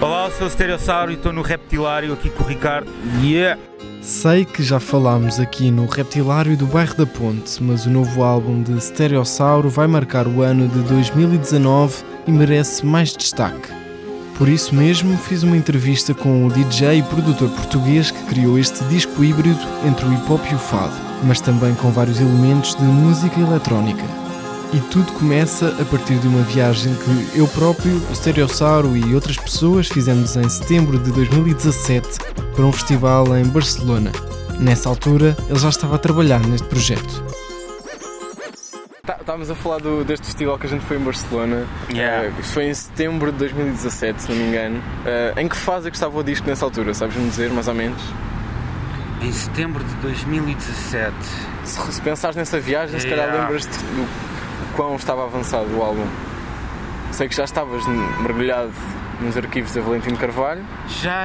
Olá, eu sou o Stereossauro e estou no Reptilário aqui com o Ricardo. Yeah! Sei que já falámos aqui no Reptilário do Bairro da Ponte, mas o novo álbum de Stereossauro vai marcar o ano de 2019 e merece mais destaque. Por isso mesmo, fiz uma entrevista com o DJ e produtor português que criou este disco híbrido entre o hip hop e o fado, mas também com vários elementos de música eletrónica. E tudo começa a partir de uma viagem que eu próprio, o Stereossauro e outras pessoas fizemos em setembro de 2017 para um festival em Barcelona. Nessa altura, ele já estava a trabalhar neste projeto. Tá- Estávamos a falar do- deste festival que a gente foi em Barcelona. Yeah. Isto foi em setembro de 2017, se não me engano. Eh, em que fase é que estava o disco nessa altura? Sabes-me dizer, mais ou menos? Em setembro de 2017. Se, se pensares nessa viagem, se calhar Yeah. lembras-te do quão estava avançado o álbum. Sei que já estavas mergulhado nos arquivos da Valentino Carvalho. Já